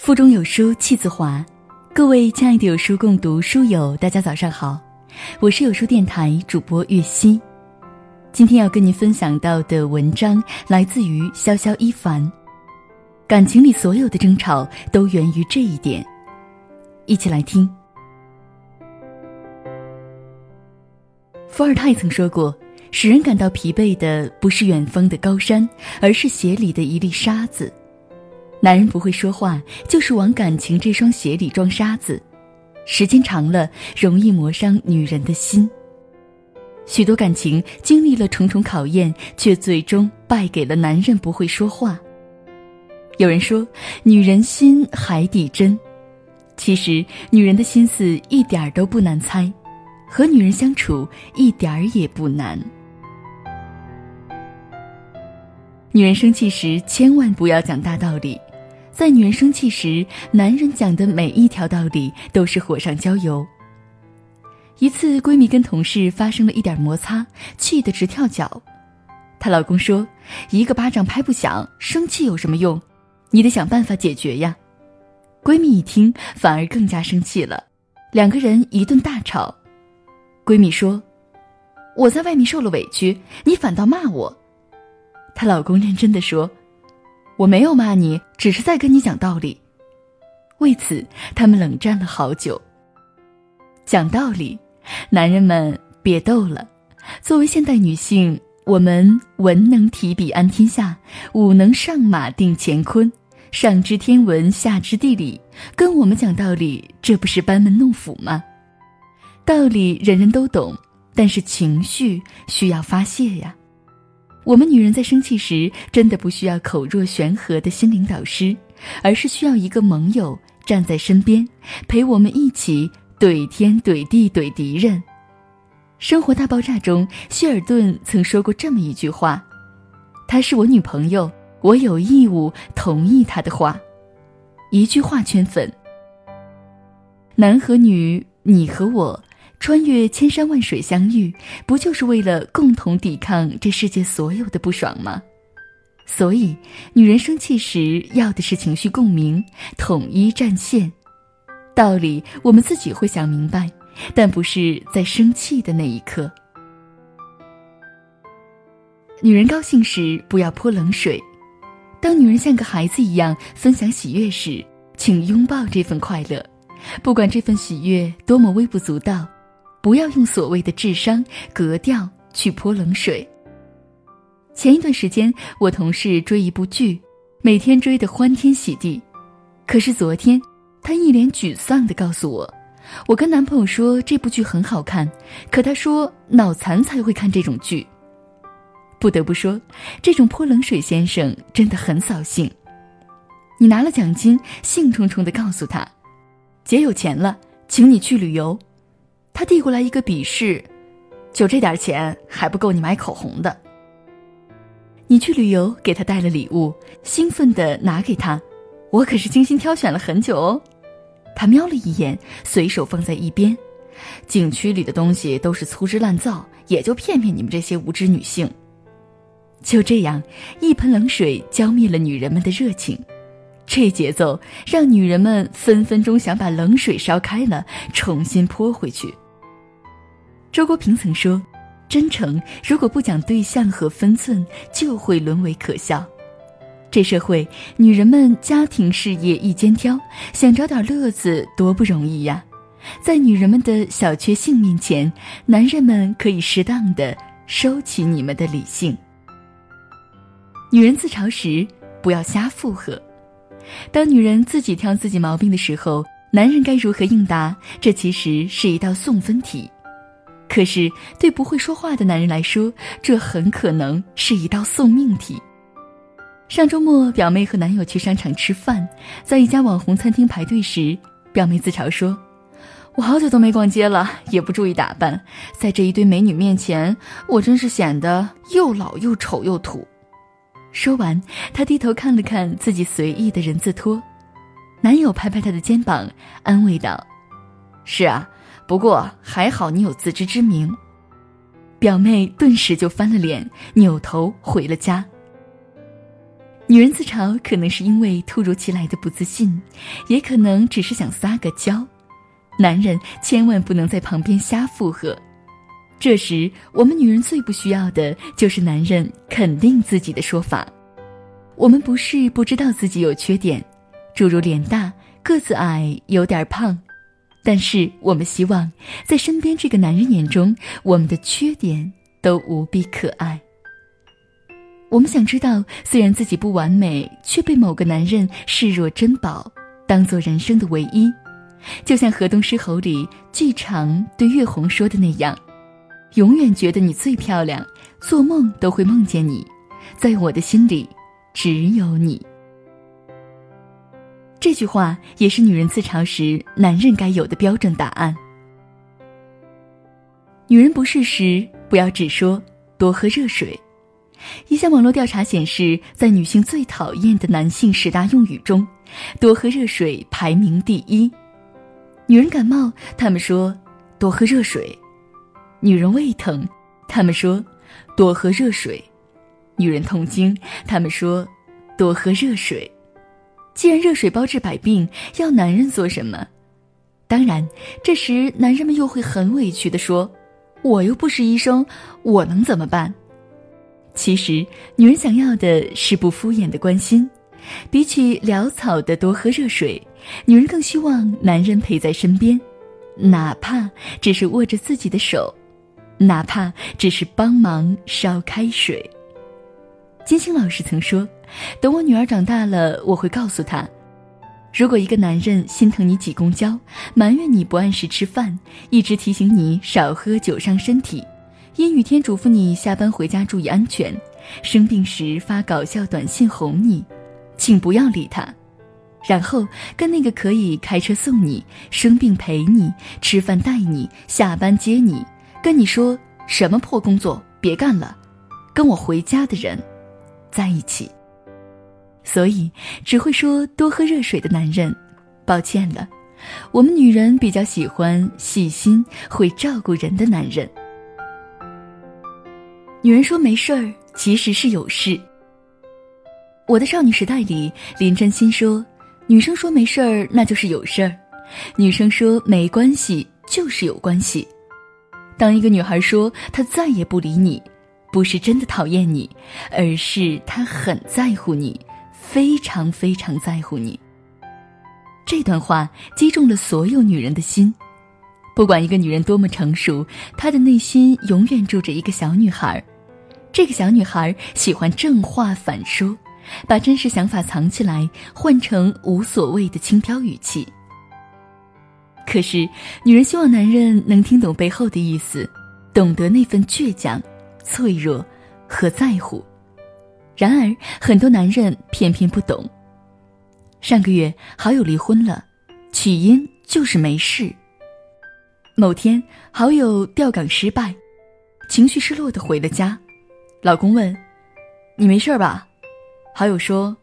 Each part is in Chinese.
腹中有书气自华，各位亲爱的有书共读书友，大家早上好，我是有书电台主播月溪。今天要跟您分享到的文章来自于潇潇一凡。感情里所有的争吵都源于这一点，一起来听。伏尔泰曾说过：“使人感到疲惫的不是远方的高山，而是鞋里的一粒沙子。”男人不会说话，就是往感情这双鞋里装沙子，时间长了，容易磨伤女人的心。许多感情经历了重重考验，却最终败给了男人不会说话。有人说，女人心海底针，其实女人的心思一点儿都不难猜，和女人相处一点儿也不难。女人生气时千万不要讲大道理，在女人生气时，男人讲的每一条道理都是火上浇油。一次，闺蜜跟同事发生了一点摩擦，气得直跳脚，她老公说：“一个巴掌拍不响，生气有什么用？”你得想办法解决呀！闺蜜一听，反而更加生气了，两个人一顿大吵。闺蜜说：“我在外面受了委屈，你反倒骂我。”她老公认真的说：“我没有骂你，只是在跟你讲道理。”为此，他们冷战了好久。讲道理，男人们别逗了。作为现代女性，我们文能提笔安天下，武能上马定乾坤。上知天文，下知地理，跟我们讲道理，这不是班门弄斧吗？道理人人都懂，但是情绪需要发泄呀。我们女人在生气时，真的不需要口若悬河的心灵导师，而是需要一个盟友站在身边，陪我们一起怼天怼地怼敌人。《生活大爆炸》中，希尔顿曾说过这么一句话：“她是我女朋友。”我有义务同意她的话，一句话圈粉。男和女，你和我，穿越千山万水相遇，不就是为了共同抵抗这世界所有的不爽吗？所以，女人生气时要的是情绪共鸣，统一战线。道理我们自己会想明白，但不是在生气的那一刻。女人高兴时，不要泼冷水。当女人像个孩子一样分享喜悦时，请拥抱这份快乐，不管这份喜悦多么微不足道，不要用所谓的智商、格调去泼冷水。前一段时间，我同事追一部剧，每天追得欢天喜地，可是昨天，她一脸沮丧地告诉我：“我跟男朋友说这部剧很好看，可他说脑残才会看这种剧。”不得不说，这种泼冷水先生真的很扫兴。你拿了奖金，兴冲冲的告诉他：“姐有钱了，请你去旅游。”他递过来一个鄙视，就这点钱还不够你买口红的。你去旅游，给他带了礼物，兴奋的拿给他：“我可是精心挑选了很久哦。”他瞄了一眼，随手放在一边。景区里的东西都是粗制滥造，也就骗骗你们这些无知女性。就这样，一盆冷水浇灭了女人们的热情，这节奏让女人们分分钟想把冷水烧开了，重新泼回去。周国平曾说：“真诚如果不讲对象和分寸，就会沦为可笑。”这社会，女人们家庭事业一肩挑，想找点乐子多不容易呀！在女人们的小确幸面前，男人们可以适当的收起你们的理性。女人自嘲时，不要瞎附和。当女人自己挑自己毛病的时候，男人该如何应答？这其实是一道送分题。可是对不会说话的男人来说，这很可能是一道送命题。上周末，表妹和男友去商场吃饭，在一家网红餐厅排队时，表妹自嘲说：“我好久都没逛街了，也不注意打扮，在这一堆美女面前，我真是显得又老又丑又土。”说完，她低头看了看自己随意的人字拖，男友拍拍她的肩膀，安慰道：“是啊，不过还好你有自知之明。”表妹顿时就翻了脸，扭头回了家。女人自嘲，可能是因为突如其来的不自信，也可能只是想撒个娇。男人千万不能在旁边瞎附和。这时，我们女人最不需要的就是男人肯定自己的说法。我们不是不知道自己有缺点，诸如脸大、个子矮、有点胖，但是我们希望在身边这个男人眼中，我们的缺点都无比可爱。我们想知道，虽然自己不完美，却被某个男人视若珍宝，当做人生的唯一。就像河东狮吼里季常对月红说的那样：“永远觉得你最漂亮，做梦都会梦见你，在我的心里，只有你。”这句话也是女人自嘲时男人该有的标准答案。女人不适时，不要只说多喝热水。一项网络调查显示，在女性最讨厌的男性十大用语中，多喝热水排名第一。女人感冒，他们说多喝热水；女人胃疼，他们说多喝热水；女人痛经，他们说多喝热水。既然热水包治百病，要男人做什么？当然，这时男人们又会很委屈地说：“我又不是医生，我能怎么办？”其实，女人想要的是不敷衍的关心，比起潦草的多喝热水，女人更希望男人陪在身边，哪怕只是握着自己的手，哪怕只是帮忙烧开水。金星老师曾说：“等我女儿长大了，我会告诉她，如果一个男人心疼你挤公交，埋怨你不按时吃饭，一直提醒你少喝酒伤身体。”阴雨天嘱咐你下班回家注意安全，生病时发搞笑短信哄你，请不要理他，然后跟那个可以开车送你、生病陪你、吃饭带你、下班接你、跟你说什么破工作别干了，跟我回家的人在一起。所以只会说多喝热水的男人，抱歉了，我们女人比较喜欢细心、会照顾人的男人。女人说没事儿，其实是有事。我的少女时代里，林真心说：“女生说没事儿，那就是有事儿；女生说没关系，就是有关系。”当一个女孩说她再也不理你，不是真的讨厌你，而是她很在乎你，非常非常在乎你。这段话击中了所有女人的心。不管一个女人多么成熟，她的内心永远住着一个小女孩。这个小女孩喜欢正话反说，把真实想法藏起来，换成无所谓的轻佻语气。可是，女人希望男人能听懂背后的意思，懂得那份倔强、脆弱和在乎。然而，很多男人偏偏不懂。上个月，好友离婚了，起因就是没事。某天，好友调岗失败，情绪失落的回了家。老公问：“你没事吧？”好友说：“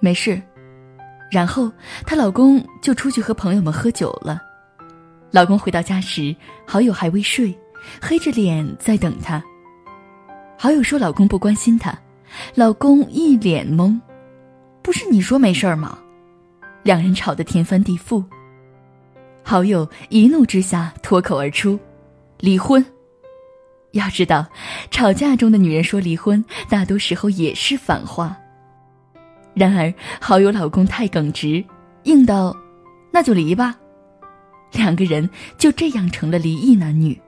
没事。”然后她老公就出去和朋友们喝酒了。老公回到家时，好友还未睡，黑着脸在等他。好友说：“老公不关心她。”老公一脸懵：“不是你说没事吗？”两人吵得天翻地覆。好友一怒之下脱口而出：“离婚。”要知道，吵架中的女人说离婚，大多时候也是反话。然而，好友老公太耿直，硬道：“那就离吧。”两个人就这样成了离异男女。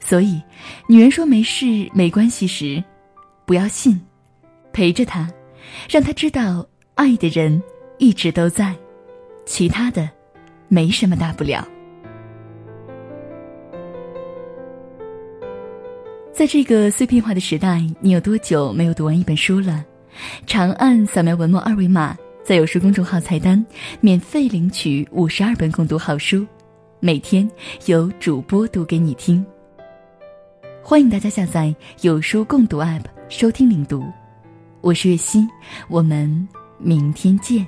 所以，女人说没事、没关系时，不要信，陪着他，让他知道爱的人一直都在，其他的没什么大不了。在这个碎片化的时代，你有多久没有读完一本书了？长按扫描文末二维码，在有书公众号菜单免费领取五十二本共读好书，每天有主播读给你听。欢迎大家下载有书共读 App 收听领读，我是月溪，我们明天见。